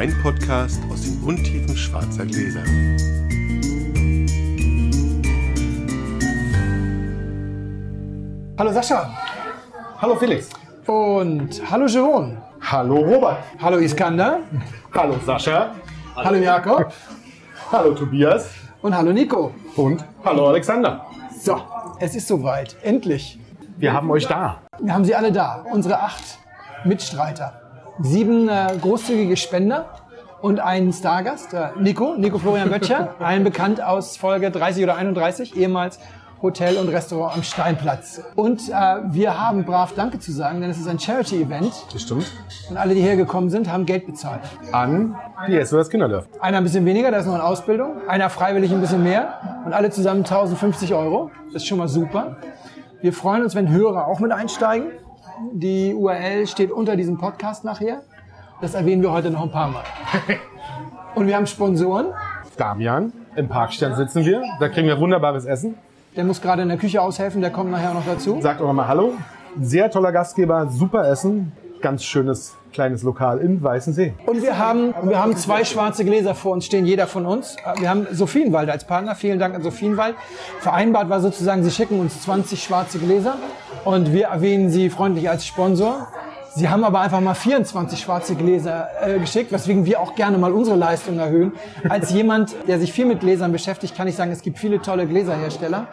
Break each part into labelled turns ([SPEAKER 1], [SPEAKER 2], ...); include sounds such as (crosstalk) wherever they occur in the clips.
[SPEAKER 1] Weinpodcast aus den Untiefen schwarzer Gläser.
[SPEAKER 2] Hallo Sascha.
[SPEAKER 3] Hallo Felix.
[SPEAKER 2] Und hallo Jerome.
[SPEAKER 3] Hallo Robert.
[SPEAKER 2] Hallo Iskander.
[SPEAKER 3] Hallo Sascha.
[SPEAKER 2] Hallo Jakob.
[SPEAKER 3] Hallo Tobias.
[SPEAKER 2] Und hallo Nico.
[SPEAKER 3] Und hallo Alexander.
[SPEAKER 2] So, es ist soweit. Endlich.
[SPEAKER 3] Wir haben euch da.
[SPEAKER 2] Wir haben sie alle da. Unsere acht Mitstreiter. Sieben äh, großzügige Spender und einen Stargast, äh, Nico, Nico Florian Böttcher, (laughs) allen bekannt aus Folge 30 oder 31, ehemals Hotel und Restaurant am Steinplatz. Und äh, wir haben brav Danke zu sagen, denn es ist ein Charity-Event
[SPEAKER 3] Das stimmt.
[SPEAKER 2] und alle, die hergekommen sind, haben Geld bezahlt.
[SPEAKER 3] An die SOS Kinderdörf.
[SPEAKER 2] Einer ein bisschen weniger, der ist noch in Ausbildung. Einer freiwillig ein bisschen mehr. Und alle zusammen 1050 Euro. Das ist schon mal super. Wir freuen uns, wenn Hörer auch mit einsteigen. Die URL steht unter diesem Podcast nachher. Das erwähnen wir heute noch ein paar Mal. (laughs) Und wir haben Sponsoren.
[SPEAKER 3] Damian. Im Parkstern sitzen wir. Da kriegen wir wunderbares Essen.
[SPEAKER 2] Der muss gerade in der Küche aushelfen, der kommt nachher noch dazu.
[SPEAKER 3] Sagt auch nochmal Hallo. Sehr toller Gastgeber, super Essen. Ganz schönes kleines Lokal in Weißensee.
[SPEAKER 2] Und wir haben, wir haben zwei schwarze Gläser vor uns stehen, jeder von uns. Wir haben Sophienwald als Partner. Vielen Dank an Sophienwald. Vereinbart war sozusagen, sie schicken uns 20 schwarze Gläser und wir erwähnen sie freundlich als Sponsor. Sie haben aber einfach mal 24 schwarze Gläser äh, geschickt, weswegen wir auch gerne mal unsere Leistung erhöhen. Als jemand, der sich viel mit Gläsern beschäftigt, kann ich sagen, es gibt viele tolle Gläserhersteller.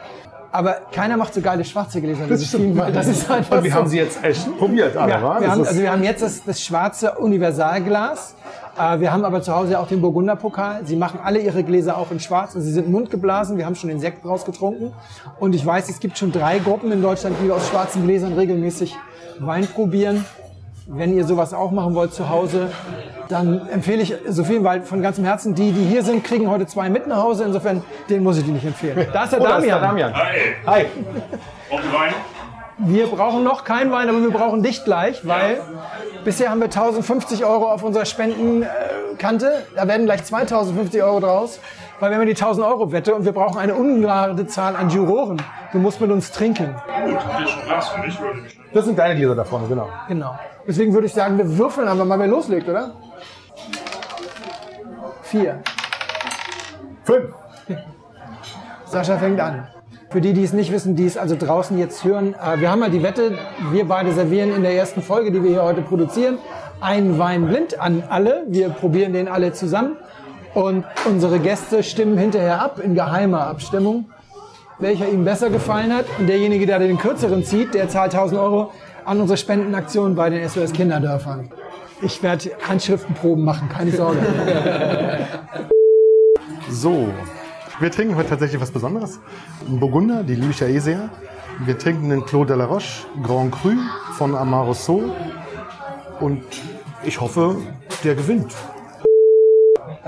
[SPEAKER 2] Aber keiner macht so geile schwarze Gläser wie Sophienwald. Das ist einfach
[SPEAKER 3] Und wir
[SPEAKER 2] so.
[SPEAKER 3] haben sie jetzt echt probiert, alle,
[SPEAKER 2] Ja,
[SPEAKER 3] wa?
[SPEAKER 2] wir,
[SPEAKER 3] Das
[SPEAKER 2] haben, also wir haben jetzt das, das schwarze Universalglas. Äh, wir haben aber zu Hause auch den Burgunderpokal. Sie machen alle ihre Gläser auch in schwarz. Und sie sind mundgeblasen. Wir haben schon den Sekt rausgetrunken. Und ich weiß, es gibt schon drei Gruppen in Deutschland, die aus schwarzen Gläsern regelmäßig Wein probieren. Wenn ihr sowas auch machen wollt zu Hause, dann empfehle ich Sophienwald von ganzem Herzen. Die, die hier sind, kriegen heute zwei mit nach Hause. Insofern, den muss ich die nicht empfehlen. Da ist der
[SPEAKER 3] Oh, da ist
[SPEAKER 2] Damian.
[SPEAKER 3] der Damian.
[SPEAKER 4] Hi,
[SPEAKER 3] Hi.
[SPEAKER 4] die Wein.
[SPEAKER 2] Wir brauchen noch keinen Wein, aber wir brauchen dich gleich, weil bisher haben wir 1050 Euro auf unserer Spendenkante. Da werden gleich 2050 Euro draus, weil wir haben ja die 1000 Euro Wette und wir brauchen eine ungerade Zahl an Juroren. Du musst mit uns trinken.
[SPEAKER 4] Gut, ein Glas für würde
[SPEAKER 3] Das sind deine Gläser da vorne, genau.
[SPEAKER 2] Genau. Deswegen würde ich sagen, wir würfeln einfach mal, wer loslegt, oder? Vier.
[SPEAKER 3] Fünf. (laughs)
[SPEAKER 2] Sascha fängt an. Für die, die es nicht wissen, die es also draußen jetzt hören, äh, wir haben ja die Wette, wir beide servieren in der ersten Folge, die wir hier heute produzieren, einen Wein blind an alle. Wir probieren den alle zusammen und unsere Gäste stimmen hinterher ab in geheimer Abstimmung, welcher ihm besser gefallen hat. Und derjenige, der den kürzeren zieht, der zahlt 1000 Euro an unsere Spendenaktion bei den SOS Kinderdörfern. Ich werde Handschriftenproben machen, keine Sorge. (laughs)
[SPEAKER 3] So, wir trinken heute tatsächlich was Besonderes. Ein Burgunder, die liebe ich ja eh sehr. Wir trinken den Clos de la Roche Grand Cru von Amarosso. Und ich hoffe, der gewinnt.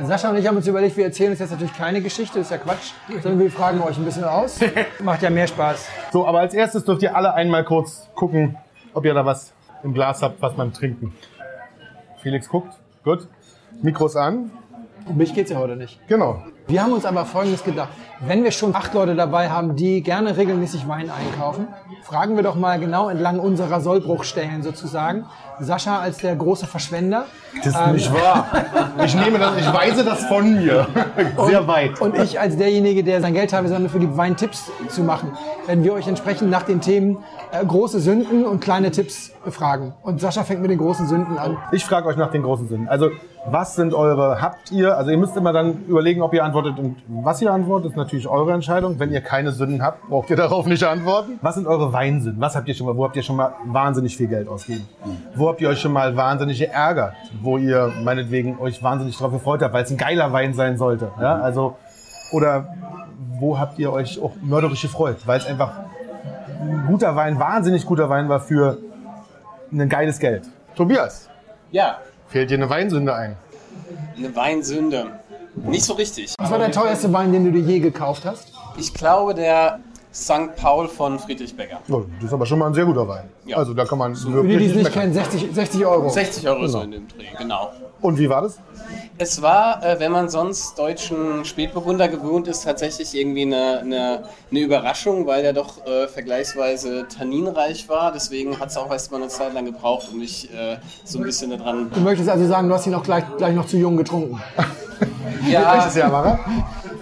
[SPEAKER 2] Sascha und ich haben uns überlegt, wir erzählen uns jetzt natürlich keine Geschichte, ist ja Quatsch, sondern wir fragen euch ein bisschen aus. (laughs) Macht ja mehr Spaß.
[SPEAKER 3] So, aber als erstes dürft ihr alle einmal kurz gucken, ob ihr da was im Glas habt, was beim Trinken. Felix guckt. Gut. Mikros an.
[SPEAKER 2] Um mich geht's ja heute nicht.
[SPEAKER 3] Genau.
[SPEAKER 2] Wir haben uns aber Folgendes gedacht. Wenn wir schon acht Leute dabei haben, die gerne regelmäßig Wein einkaufen, fragen wir doch mal genau entlang unserer Sollbruchstellen sozusagen. Sascha als der große Verschwender.
[SPEAKER 3] Das ist nicht wahr. Ich nehme das, ich weise das von mir. Sehr weit.
[SPEAKER 2] Und ich als derjenige, der sein Geld teilweise dafür gibt, Weintipps zu machen, werden wir euch entsprechend nach den Themen äh, große Sünden und kleine Tipps befragen. Und Sascha fängt mit den großen Sünden an.
[SPEAKER 3] Ich frage euch nach den großen Sünden. Also, was sind eure, habt ihr, also ihr müsst immer dann überlegen, ob ihr antwortet und was ihr antwortet, ist natürlich eure Entscheidung. Wenn ihr keine Sünden habt, braucht ihr (laughs) darauf nicht antworten. Was sind eure Weinsünden? Was habt ihr schon mal, wo habt ihr schon mal wahnsinnig viel Geld ausgegeben? Wo habt ihr euch schon mal wahnsinnig geärgert? Wo ihr meinetwegen euch wahnsinnig darauf gefreut habt, weil es ein geiler Wein sein sollte? Ja, also, oder wo habt ihr euch auch mörderisch gefreut, weil es einfach ein guter Wein, wahnsinnig guter Wein war für ein geiles Geld? Tobias.
[SPEAKER 5] Ja,
[SPEAKER 3] Fällt dir eine Weinsünde ein?
[SPEAKER 5] eine Weinsünde. Nicht so richtig.
[SPEAKER 2] Was war der teuerste Wein, den du dir je gekauft hast?
[SPEAKER 5] Ich glaube, der St. Paul von Friedrich Becker.
[SPEAKER 3] Oh, das ist aber schon mal ein sehr guter Wein.
[SPEAKER 5] Ja.
[SPEAKER 3] Also da kann man
[SPEAKER 2] Für die,
[SPEAKER 3] wirklich
[SPEAKER 2] die es nicht kennen, 60, 60 Euro.
[SPEAKER 5] 60 Euro so in dem Dreh, genau.
[SPEAKER 3] Und wie war das?
[SPEAKER 5] Es war, äh, wenn man sonst deutschen Spätburgunder gewohnt ist, tatsächlich irgendwie eine, eine, eine Überraschung, weil der doch äh, vergleichsweise tanninreich war. Deswegen hat es auch erst mal eine Zeit lang gebraucht, um mich äh, so ein bisschen daran.
[SPEAKER 2] Du möchtest also sagen, du hast ihn auch gleich, gleich noch zu jung getrunken.
[SPEAKER 5] Ja,
[SPEAKER 3] Welches Jahr war er?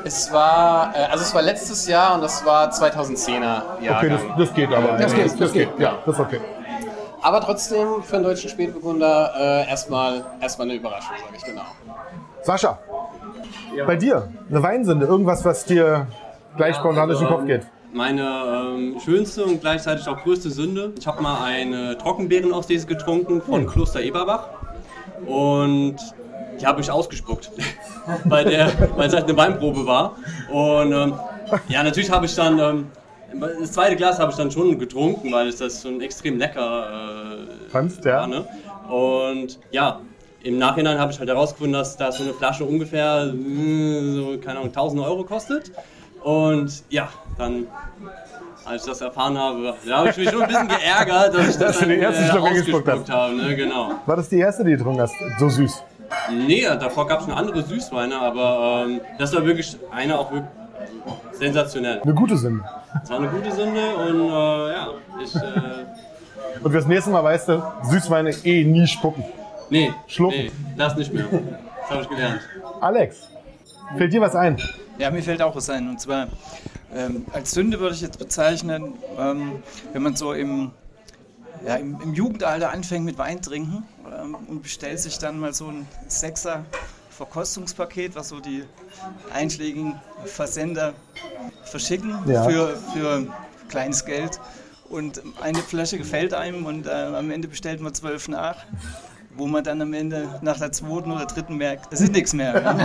[SPEAKER 5] es war, äh, also es war letztes Jahr und das war 2010er Jahr.
[SPEAKER 3] Okay, das, das geht aber.
[SPEAKER 2] Das geht, das geht.
[SPEAKER 3] Ja, das ist okay.
[SPEAKER 5] Aber trotzdem für einen deutschen Spätburgunder äh, erstmal erstmal eine Überraschung, sage ich genau.
[SPEAKER 3] Sascha, bei dir, eine Weinsünde, irgendwas, was dir gleich spontan durch den Kopf geht.
[SPEAKER 6] Meine ähm, schönste und gleichzeitig auch größte Sünde. Ich habe mal eine Trockenbeerenauslese getrunken von Kloster Eberbach und die habe ich ausgespuckt, (laughs) weil der, weil es halt eine Weinprobe war. Und ähm, ja, natürlich habe ich dann ähm, das zweite Glas habe ich dann schon getrunken, weil es das schon extrem lecker äh,
[SPEAKER 3] Fandst, ja?
[SPEAKER 6] war. Ne? Und ja, im Nachhinein habe ich halt herausgefunden, dass da so eine Flasche ungefähr äh, so, keine Ahnung, 1000 Euro kostet. Und ja, dann, als ich das erfahren habe, da habe ich mich schon ein bisschen geärgert, dass ich (laughs) das dann,
[SPEAKER 3] den ersten
[SPEAKER 6] äh, ausgespuckt habe. Ne? Genau.
[SPEAKER 3] War das die erste, die du getrunken hast? So süß.
[SPEAKER 6] Nee, davor gab es eine andere Süßweine, aber ähm, das war wirklich eine auch wirklich sensationell.
[SPEAKER 3] Eine gute Sünde.
[SPEAKER 6] Es war eine gute Sünde und äh, ja, ich, äh,
[SPEAKER 3] Und fürs nächste Mal weißt du, Süßweine eh nie spucken.
[SPEAKER 6] nee,
[SPEAKER 3] Schlucken.
[SPEAKER 6] nee, das nicht mehr. Das habe ich gelernt.
[SPEAKER 3] Alex, fällt dir was ein?
[SPEAKER 7] Ja, mir fällt auch was ein. Und zwar ähm, als Sünde würde ich jetzt bezeichnen, ähm, wenn man so im, ja, im, im Jugendalter anfängt mit Wein trinken ähm, und bestellt sich dann mal so ein Sechser Verkostungspaket, was so die einschlägigen Versender verschicken
[SPEAKER 3] Ja.
[SPEAKER 7] für, für kleines Geld. Und eine Flasche gefällt einem und äh, am Ende bestellt man zwölf nach. Wo man dann am Ende nach der zweiten oder dritten merkt, es ist nichts mehr. (laughs) Ja?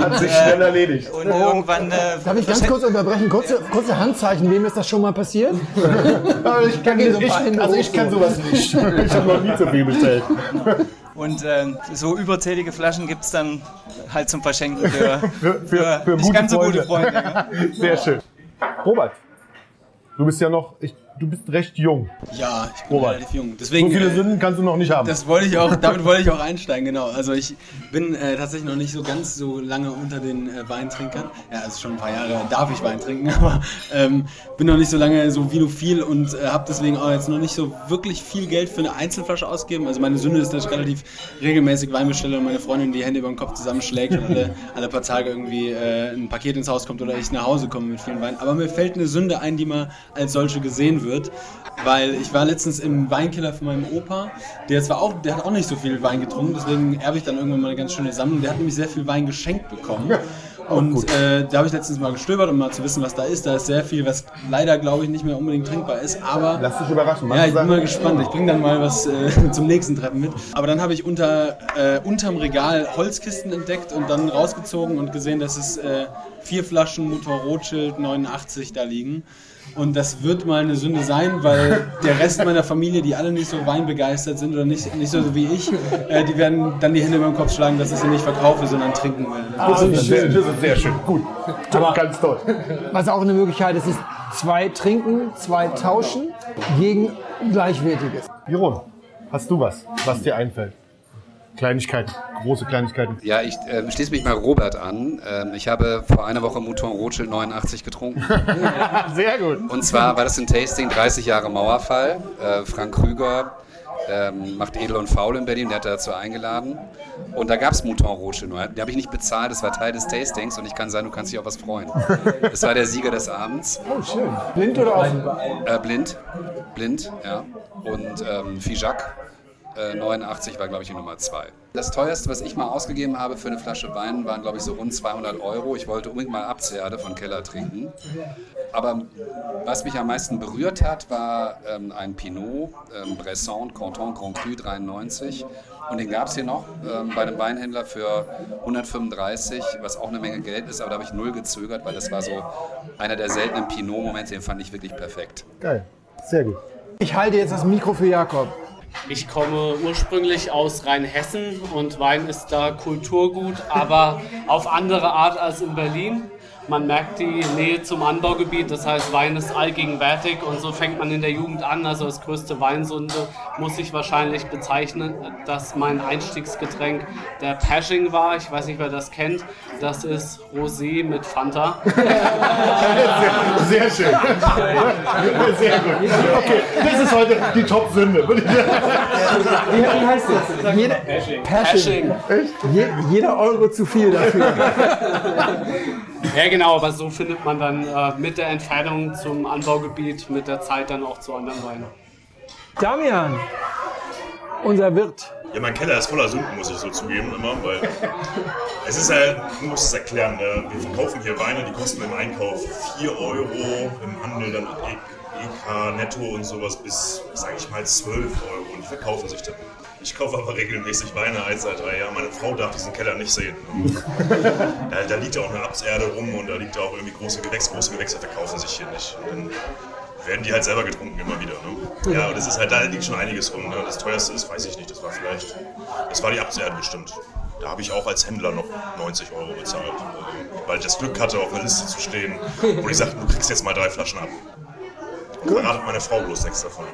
[SPEAKER 3] Hat sich schnell erledigt.
[SPEAKER 7] Und irgendwann. Äh,
[SPEAKER 2] Darf ich ganz kurz unterbrechen? Kurze, kurze Handzeichen. Wem ist das schon mal passiert? (laughs)
[SPEAKER 3] Ich kann,
[SPEAKER 2] gehen so
[SPEAKER 3] ich, also ich kann
[SPEAKER 2] so.
[SPEAKER 3] sowas nicht. Ich habe noch nie so viel bestellt.
[SPEAKER 7] Und ähm, so überzählige Flaschen gibt es dann halt zum Verschenken für, (laughs)
[SPEAKER 3] Für, für, für
[SPEAKER 7] nicht
[SPEAKER 3] gute
[SPEAKER 7] ganz so
[SPEAKER 3] Freunde.
[SPEAKER 7] gute Freunde. Ja. (laughs)
[SPEAKER 3] Sehr schön. Robert, du bist ja noch, ich, du bist recht jung.
[SPEAKER 8] Ja, ich bin
[SPEAKER 3] Robert.
[SPEAKER 8] relativ jung.
[SPEAKER 3] So
[SPEAKER 8] Deswegen,
[SPEAKER 3] viele
[SPEAKER 8] äh,
[SPEAKER 3] Sünden kannst du noch nicht haben.
[SPEAKER 8] das wollte ich auch, damit wollte ich auch einsteigen, genau. Also ich bin äh, tatsächlich noch nicht so ganz so lange unter den äh, Weintrinkern. Ja, also schon ein paar Jahre darf ich Wein trinken, (laughs) aber ähm, bin noch nicht so lange so vinophil und äh, habe deswegen auch jetzt noch nicht so wirklich viel Geld für eine Einzelflasche ausgegeben. Also meine Sünde ist, dass ich relativ regelmäßig Wein bestelle und meine Freundin die Hände über den Kopf zusammenschlägt und alle, (laughs) alle paar Tage irgendwie äh, ein Paket ins Haus kommt oder ich nach Hause komme mit vielen Wein. Aber mir fällt eine Sünde ein, die mal als solche gesehen wird. Weil ich war letztens im Weinkeller von meinem Opa, der zwar auch, der hat auch nicht so viel Wein getrunken, deswegen erbe ich dann irgendwann mal eine ganz schöne Sammlung. Der hat nämlich sehr viel Wein geschenkt bekommen. Und äh, da habe ich letztens mal gestöbert, um mal zu wissen, was da ist. Da ist sehr viel, was leider, glaube ich, nicht mehr unbedingt trinkbar ist. Aber
[SPEAKER 3] Lass dich überraschen.
[SPEAKER 8] ja, ich bin mal gespannt. Ich bringe dann mal was äh, (laughs) zum nächsten Treffen mit. Aber dann habe ich unter, äh, unterm Regal Holzkisten entdeckt und dann rausgezogen und gesehen, dass es äh, vier Flaschen Motor Rothschild 89 da liegen. Und das wird mal eine Sünde sein, weil der Rest meiner Familie, die alle nicht so weinbegeistert sind oder nicht, nicht so wie ich, äh, die werden dann die Hände über den Kopf schlagen, dass ich sie nicht verkaufe, sondern trinken werde.
[SPEAKER 3] Das ist, sehr, das ist sehr schön. Gut. Ganz toll.
[SPEAKER 2] Was auch eine Möglichkeit ist, ist zwei trinken, zwei tauschen gegen gleichwertiges.
[SPEAKER 3] Jeroen, hast du was, was dir einfällt? Kleinigkeiten, große Kleinigkeiten.
[SPEAKER 9] Ja, ich äh, schließe mich mal Robert an. Ähm, ich habe vor einer Woche Mouton Rothschild 89 getrunken. (laughs)
[SPEAKER 3] Sehr gut.
[SPEAKER 9] Und zwar war das ein Tasting 30 Jahre Mauerfall. Äh, Frank Krüger ähm, macht Edel und Faul in Berlin, der hat dazu eingeladen. Und da gab es Mouton Rothschild. nur. Die habe ich nicht bezahlt, das war Teil des Tastings und ich kann sagen, du kannst dich auf was freuen. (laughs) Das war der Sieger des Abends.
[SPEAKER 2] Oh, schön. Blind oder offen?
[SPEAKER 9] Äh, blind. Blind, ja. Und ähm, Fijac. Äh, 89 war, glaube ich, die Nummer 2. Das teuerste, was ich mal ausgegeben habe für eine Flasche Wein, waren, glaube ich, so rund 200 Euro. Ich wollte unbedingt mal Abzerde von Keller trinken. Aber was mich am meisten berührt hat, war ähm, ein Pinot, ähm, Bresson, Canton Grand Cru 93. Und den gab es hier noch ähm, bei einem Weinhändler für 135, was auch eine Menge Geld ist. Aber da habe ich null gezögert, weil das war so einer der seltenen Pinot-Momente, den fand ich wirklich perfekt.
[SPEAKER 3] Geil. Sehr gut.
[SPEAKER 2] Ich halte jetzt das Mikro für Jakob.
[SPEAKER 10] Ich komme ursprünglich aus Rheinhessen und Wein ist da Kulturgut, aber auf andere Art als in Berlin. Man merkt die Nähe zum Anbaugebiet, das heißt, Wein ist allgegenwärtig und so fängt man in der Jugend an. Also das größte Weinsünde muss ich wahrscheinlich bezeichnen, dass mein Einstiegsgetränk der Pashing war. Ich weiß nicht, wer das kennt. Das ist Rosé mit Fanta. (laughs)
[SPEAKER 3] Sehr schön. Sehr gut. Okay, das ist heute die Top-Sünde.
[SPEAKER 2] Wie, heißt das? Jeder, Pashing.
[SPEAKER 10] Pashing.
[SPEAKER 2] Je, jeder Euro zu viel dafür. (laughs)
[SPEAKER 10] Ja, genau, aber so findet man dann äh, mit der Entfernung zum Anbaugebiet mit der Zeit dann auch zu anderen Weinen.
[SPEAKER 2] Damian, unser Wirt.
[SPEAKER 4] Ja, mein Keller ist voller Sünden, muss ich so zugeben immer, weil (laughs) es ist halt, ich muss es erklären, äh, wir verkaufen hier Weine, die kosten im Einkauf 4 Euro, im Handel dann EK netto und sowas bis, sage ich mal, 12 Euro und die verkaufen sich dann. Ich kaufe aber regelmäßig Weine ein seit drei Jahren. Meine Frau darf diesen Keller nicht sehen. (laughs) Da, da liegt ja auch eine Abserde rum und da liegt auch irgendwie große Gewächse. Große Gewächse verkaufen sich hier nicht. Und dann werden die halt selber getrunken immer wieder. Ne? Ja, und das ist halt, da liegt schon einiges rum. Ne? Das teuerste ist, weiß ich nicht, das war vielleicht, das war die Abserde bestimmt. Da habe ich auch als Händler noch 90 Euro bezahlt, weil ich das Glück hatte, auf einer Liste zu stehen, wo die sagten, du kriegst jetzt mal drei Flaschen ab. Hat meine Frau bloß nichts davon.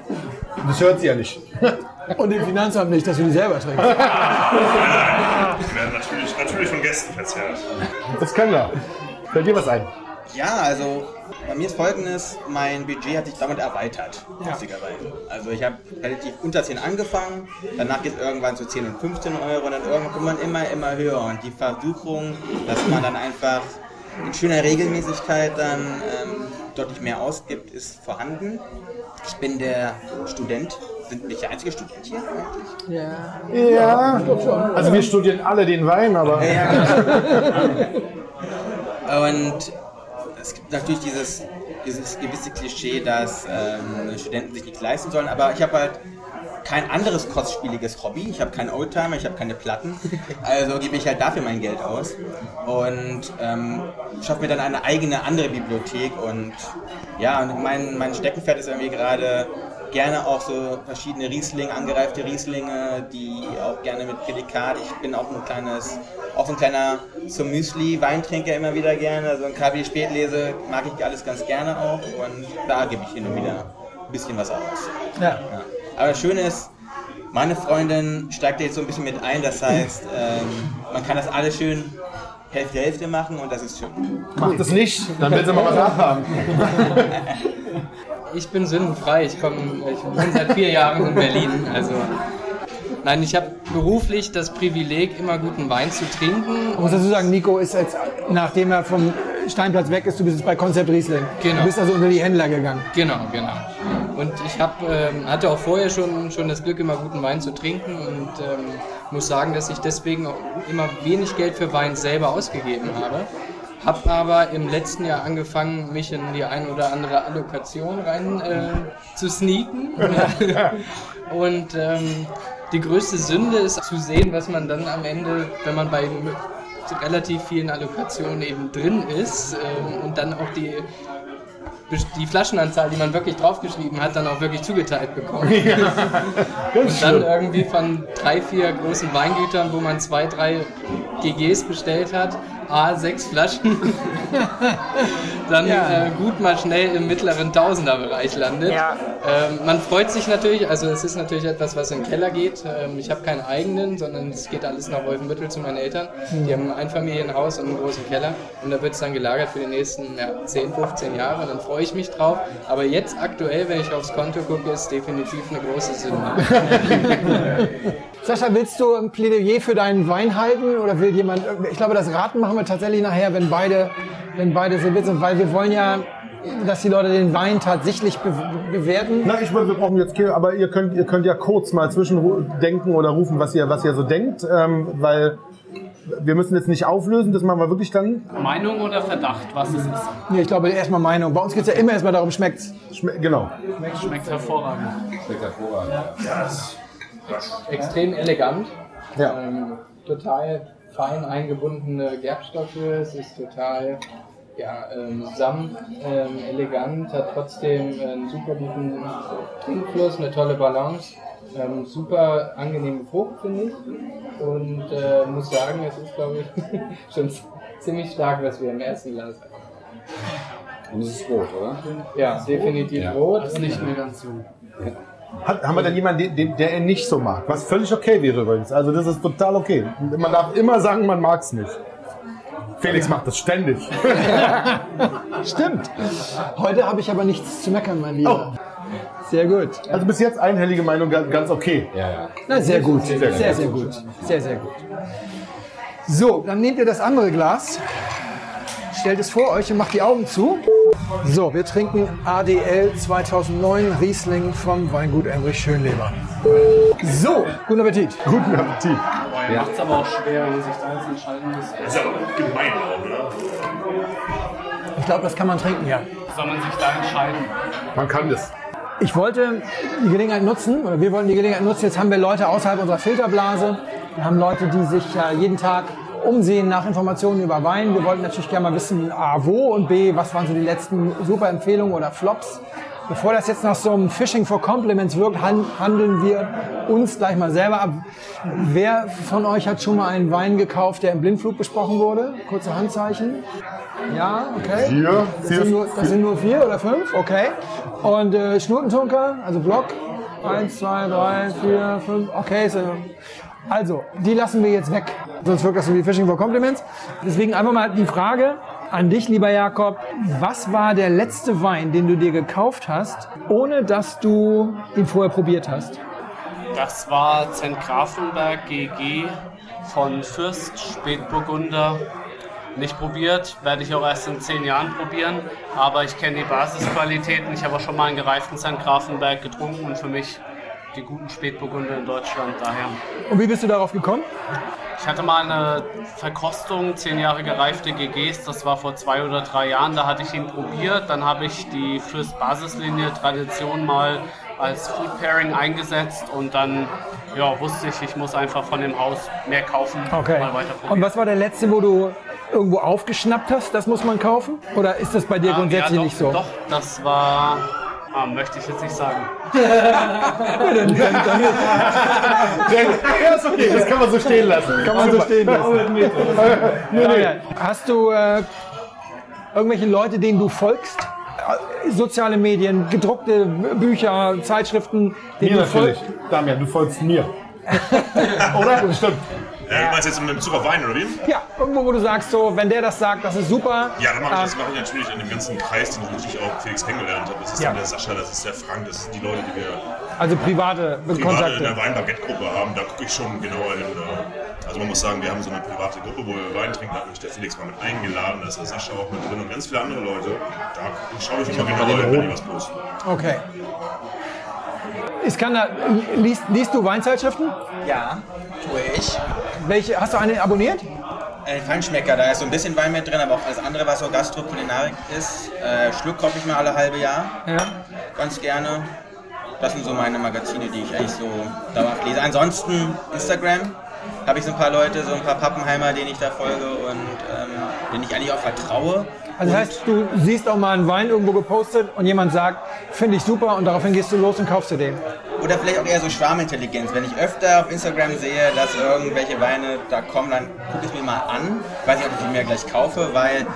[SPEAKER 3] Das hört sie ja nicht. (laughs)
[SPEAKER 2] Und im Finanzamt nicht, dass du die selber trinkst.
[SPEAKER 4] Die werden natürlich, natürlich von Gästen verzehrt.
[SPEAKER 3] Das können wir. Fällt dir was ein?
[SPEAKER 11] Ja, also bei mir ist folgendes, mein Budget hat sich damit erweitert, lustigerweise. Also ich habe relativ unter 10 angefangen, danach geht es irgendwann zu 10 und 15 Euro und dann irgendwann kommt man immer, immer höher. Und die Versuchung, dass man dann einfach in schöner Regelmäßigkeit dann ähm, deutlich mehr ausgibt, ist vorhanden. Ich bin der Student, sind nicht der einzige Student hier eigentlich?
[SPEAKER 2] Ja.
[SPEAKER 3] Ja. Also wir studieren alle den Wein, aber. (laughs)
[SPEAKER 11] Und es gibt natürlich dieses, dieses gewisse Klischee, dass ähm, Studenten sich nichts leisten sollen, aber ich habe halt kein anderes kostspieliges Hobby. Ich habe keinen Oldtimer, ich habe keine Platten. Also gebe ich halt dafür mein Geld aus und ähm, schaffe mir dann eine eigene andere Bibliothek. Und ja, und mein, mein Steckenpferd ist irgendwie gerade gerne auch so verschiedene Rieslinge, angereifte Rieslinge, die auch gerne mit Prädikat. Ich bin auch ein kleines, auch so ein kleiner zum Müsli Weintrinker immer wieder gerne. Also ein KB Spätlese mag ich alles ganz gerne auch und da gebe ich hin und wieder ein bisschen was aus.
[SPEAKER 2] Ja.
[SPEAKER 11] Ja. Aber das Schöne ist, meine Freundin steigt da jetzt so ein bisschen mit ein. Das heißt, (laughs) ähm, man kann das alles schön Hälfte Hälfte machen und das ist schön.
[SPEAKER 3] Macht das nicht, dann wird sie mal was abhaben.
[SPEAKER 12] Ich bin sündenfrei. Ich komme, ich wohne seit vier Jahren in Berlin. Also nein, ich habe beruflich das Privileg, immer guten Wein zu trinken.
[SPEAKER 2] Ich muss dazu sagen, Nico ist jetzt, nachdem er vom Steinplatz weg ist, du bist jetzt bei Konzept Riesling.
[SPEAKER 12] Genau.
[SPEAKER 2] Du bist also unter die Händler gegangen.
[SPEAKER 12] Genau, genau. Und ich hab, ähm, hatte auch vorher schon, schon das Glück, immer guten Wein zu trinken und ähm, muss sagen, dass ich deswegen auch immer wenig Geld für Wein selber ausgegeben habe. Hab aber im letzten Jahr angefangen, mich in die ein oder andere Allokation rein äh, zu sneaken. (laughs) und ähm, die größte Sünde ist zu sehen, was man dann am Ende, wenn man bei relativ vielen Allokationen eben drin ist ähm, und dann auch die die Flaschenanzahl, die man wirklich draufgeschrieben hat, dann auch wirklich zugeteilt bekommt. (laughs) und dann irgendwie von drei, vier großen Weingütern, wo man zwei, drei GGs bestellt hat, A, sechs Flaschen, (laughs) dann
[SPEAKER 2] Ja.
[SPEAKER 12] äh, gut mal schnell im mittleren Tausenderbereich landet.
[SPEAKER 2] Ja.
[SPEAKER 12] Ähm, man freut sich natürlich, also es ist natürlich etwas, was in den Keller geht. Ähm, ich habe keinen eigenen, sondern es geht alles nach Wolfenbüttel zu meinen Eltern. Die haben ein Einfamilienhaus und einen großen Keller und da wird es dann gelagert für die nächsten ja, 10, 15 Jahre und dann freue ich mich drauf. Aber jetzt aktuell, wenn ich aufs Konto gucke, ist definitiv eine große Sünde. (laughs)
[SPEAKER 2] Sascha, willst du ein Plädoyer für deinen Wein halten oder will jemand? Ich glaube, das Raten machen wir tatsächlich nachher, wenn beide, wenn beide serviert sind, weil wir wollen ja, dass die Leute den Wein tatsächlich be bewerten.
[SPEAKER 3] Na, ich würde, wir brauchen jetzt aber ihr könnt, ihr könnt ja kurz mal zwischendenken oder rufen, was ihr, was ihr so denkt, ähm, weil wir müssen jetzt nicht auflösen, das machen wir wirklich dann.
[SPEAKER 10] Meinung oder Verdacht, was es ist?
[SPEAKER 2] Nee, ich glaube, erstmal Meinung. Bei uns geht es ja immer erstmal darum, schmeckt's.
[SPEAKER 3] Schme genau.
[SPEAKER 10] Schmeckt hervorragend.
[SPEAKER 12] Extrem elegant.
[SPEAKER 3] Ja.
[SPEAKER 12] Ähm, total fein eingebundene Gerbstoffe. Es ist total ja, ähm, sanft, ähm, elegant, hat trotzdem einen super guten Trinkfluss, eine tolle Balance. Ähm, super angenehme Frucht, finde ich. Und äh, muss sagen, es ist, glaube ich, (laughs) schon ziemlich stark, was wir im ersten Glas haben.
[SPEAKER 9] Und es ist rot, oder?
[SPEAKER 2] Ja, definitiv
[SPEAKER 9] Ja.
[SPEAKER 2] rot.
[SPEAKER 10] Das ist nicht mehr ganz jung.
[SPEAKER 3] Hat, haben wir denn jemanden, den, den, der er nicht so mag? Was völlig okay wäre übrigens. Also das ist total okay. Man darf immer sagen, man mag es nicht. Felix macht das ständig. (laughs)
[SPEAKER 2] Stimmt. Heute habe ich aber nichts zu meckern, mein Lieber. Sehr gut.
[SPEAKER 3] Also bis jetzt einhellige Meinung ganz, okay.
[SPEAKER 9] Ja, ja.
[SPEAKER 2] Na, sehr gut.
[SPEAKER 3] Sehr
[SPEAKER 2] Sehr,
[SPEAKER 3] gut.
[SPEAKER 2] sehr, gut. Sehr, sehr gut. So, dann nehmt ihr das andere Glas, stellt es vor euch und macht die Augen zu. So, wir trinken ADL 2009 Riesling vom Weingut Emrich Schönleber. So, guten Appetit.
[SPEAKER 3] Guten Appetit.
[SPEAKER 10] Boah, Macht's aber auch schwer, wenn man sich da jetzt entscheiden muss.
[SPEAKER 4] Das ist aber gemein auch, ne?
[SPEAKER 2] Ich glaube, das kann man trinken, ja.
[SPEAKER 10] Soll man sich da entscheiden?
[SPEAKER 3] Man kann das.
[SPEAKER 2] Ich wollte die Gelegenheit nutzen, oder wir wollten die Gelegenheit nutzen, jetzt haben wir Leute außerhalb unserer Filterblase. Wir haben Leute, die sich ja jeden Tag umsehen nach Informationen über Wein. Wir wollten natürlich gerne mal wissen, A, wo und B, was waren so die letzten super Empfehlungen oder Flops. Bevor das jetzt nach so einem Fishing for Compliments wirkt, han- handeln wir uns gleich mal selber ab. Wer von euch hat schon mal einen Wein gekauft, der im Blindflug besprochen wurde? Kurze Handzeichen. Ja, okay.
[SPEAKER 3] Vier,
[SPEAKER 2] Das
[SPEAKER 3] vier,
[SPEAKER 2] sind, nur, das sind nur vier oder fünf, okay. Und äh, Schnutentunker, also Block. Eins, zwei, drei, vier, fünf, okay. So. Also, die lassen wir jetzt weg. Sonst wirkt das so wie Fishing for Compliments. Deswegen einfach mal die Frage an dich, lieber Jakob. Was war der letzte Wein, den du dir gekauft hast, ohne dass du ihn vorher probiert hast?
[SPEAKER 10] Das war Zent Grafenberg GG von Fürst Spätburgunder. Nicht probiert, werde ich auch erst in zehn Jahren probieren. Aber ich kenne die Basisqualitäten. Ich habe auch schon mal einen gereiften Zent Grafenberg getrunken und für mich die guten Spätburgunder in Deutschland daher.
[SPEAKER 2] Und wie bist du darauf gekommen?
[SPEAKER 10] Ich hatte mal eine Verkostung, zehn Jahre gereifte GGs, das war vor zwei oder drei Jahren, da hatte ich ihn probiert. Dann habe ich die Fürst Basislinie Tradition mal als Food Pairing eingesetzt und dann ja, wusste ich, ich muss einfach von dem Haus mehr kaufen,
[SPEAKER 2] Okay.
[SPEAKER 10] mal weiter probieren.
[SPEAKER 2] Und was war der letzte, wo du irgendwo aufgeschnappt hast? Das muss man kaufen? Oder ist das bei dir
[SPEAKER 10] Ah,
[SPEAKER 2] grundsätzlich
[SPEAKER 10] ja, doch,
[SPEAKER 2] nicht so?
[SPEAKER 10] Doch, das war, ah, möchte ich jetzt nicht sagen.
[SPEAKER 3] Ja, ist okay. Das kann man so stehen lassen.
[SPEAKER 2] Kann man so stehen lassen. (laughs) nee, nee. Hast du äh, irgendwelche Leute, denen du folgst? Äh, Soziale Medien, gedruckte Bücher, Zeitschriften, denen
[SPEAKER 3] Mir
[SPEAKER 2] du folgst?
[SPEAKER 3] natürlich. Damian, du folgst mir. (laughs) Oder? Das stimmt.
[SPEAKER 4] Ja, du meinst jetzt mit Bezug auf Wein, oder wie?
[SPEAKER 2] Ja, irgendwo, wo du sagst, so, wenn der das sagt, das ist super.
[SPEAKER 4] Ja, dann mache ich, das
[SPEAKER 2] Ähm,
[SPEAKER 4] mache ich natürlich in dem ganzen Kreis, den ich auch Felix kennengelernt habe. Das ist
[SPEAKER 2] Ja.
[SPEAKER 4] dann der Sascha, das ist der Frank, das sind die Leute, die wir
[SPEAKER 2] Also private
[SPEAKER 4] privat in
[SPEAKER 2] Kontakte.
[SPEAKER 4] der Weinbaguette-Gruppe haben. Da gucke ich schon genauer hin. äh. Also man muss sagen, wir haben so eine private Gruppe, wo wir Wein trinken. Da hat mich der Felix mal mit eingeladen. Da ist der Sascha auch mit drin und ganz viele andere Leute. Da schaue ich immer genauer hin, wenn die was posten.
[SPEAKER 2] Okay. Ich kann da, liest, liest du Weinzeitschriften?
[SPEAKER 11] Ja, tue ich.
[SPEAKER 2] Welche, hast du eine abonniert?
[SPEAKER 11] Äh, Feinschmecker, da ist so ein bisschen Wein mit drin, aber auch alles andere, was so Gastrokulinarik ist. Äh, Schluck kaufe ich mir alle halbe Jahr.
[SPEAKER 2] Ja.
[SPEAKER 11] Ganz gerne. Das sind so meine Magazine, die ich eigentlich so dauerhaft lese. Ansonsten Instagram habe ich so ein paar Leute, so ein paar Pappenheimer, denen ich da folge und ähm, denen ich eigentlich auch vertraue.
[SPEAKER 2] Also das heißt, du siehst auch mal einen Wein irgendwo gepostet und jemand sagt, finde ich super und daraufhin gehst du los und kaufst dir den.
[SPEAKER 11] Oder vielleicht auch eher so Schwarmintelligenz. Wenn ich öfter auf Instagram sehe, dass irgendwelche Weine da kommen, dann gucke ich mir mal an. Weiß nicht, ob ich die mir gleich kaufe, weil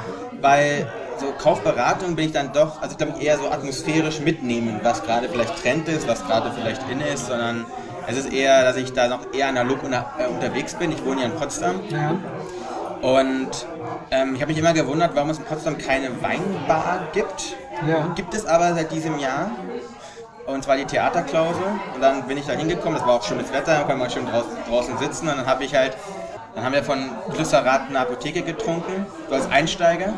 [SPEAKER 11] bei so Kaufberatung bin ich dann doch, also ich glaube ich eher so atmosphärisch mitnehmen, was gerade vielleicht Trend ist, was gerade vielleicht in ist, sondern es ist eher, dass ich da noch eher analog unter, äh, unterwegs bin. Ich wohne ja in Potsdam.
[SPEAKER 2] Ja.
[SPEAKER 11] Und ähm, ich habe mich immer gewundert, warum es in Potsdam keine Weinbar gibt.
[SPEAKER 2] Ja.
[SPEAKER 11] Gibt es aber seit diesem Jahr. Und zwar die Theaterklausel. Und dann bin ich da hingekommen, das war auch schönes Wetter, da konnte man schön draußen, draußen sitzen. Und dann habe ich halt, dann haben wir von Glüsserath eine Apotheke getrunken, so als Einsteiger.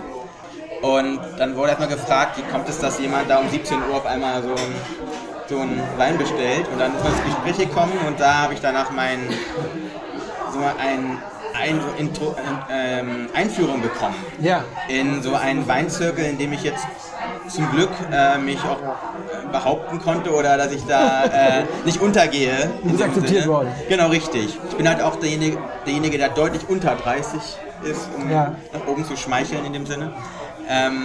[SPEAKER 11] Und dann wurde erstmal gefragt, wie kommt es, dass jemand da um 17 Uhr auf einmal so ein so einen Wein bestellt und dann ist man ins Gespräch gekommen und da habe ich danach mein so ein, ein, Intro, ähm, Einführung bekommen
[SPEAKER 2] Ja.
[SPEAKER 11] in so einen Weinzirkel, in dem ich jetzt zum Glück äh, mich auch äh, behaupten konnte oder dass ich da (laughs) äh, nicht untergehe. Dem
[SPEAKER 2] akzeptiert
[SPEAKER 11] Sinne.
[SPEAKER 2] worden.
[SPEAKER 11] Genau, richtig. Ich bin halt auch derjenige, derjenige der deutlich unter 30 ist, um
[SPEAKER 2] Ja.
[SPEAKER 11] nach oben zu schmeicheln in dem Sinne. Ähm,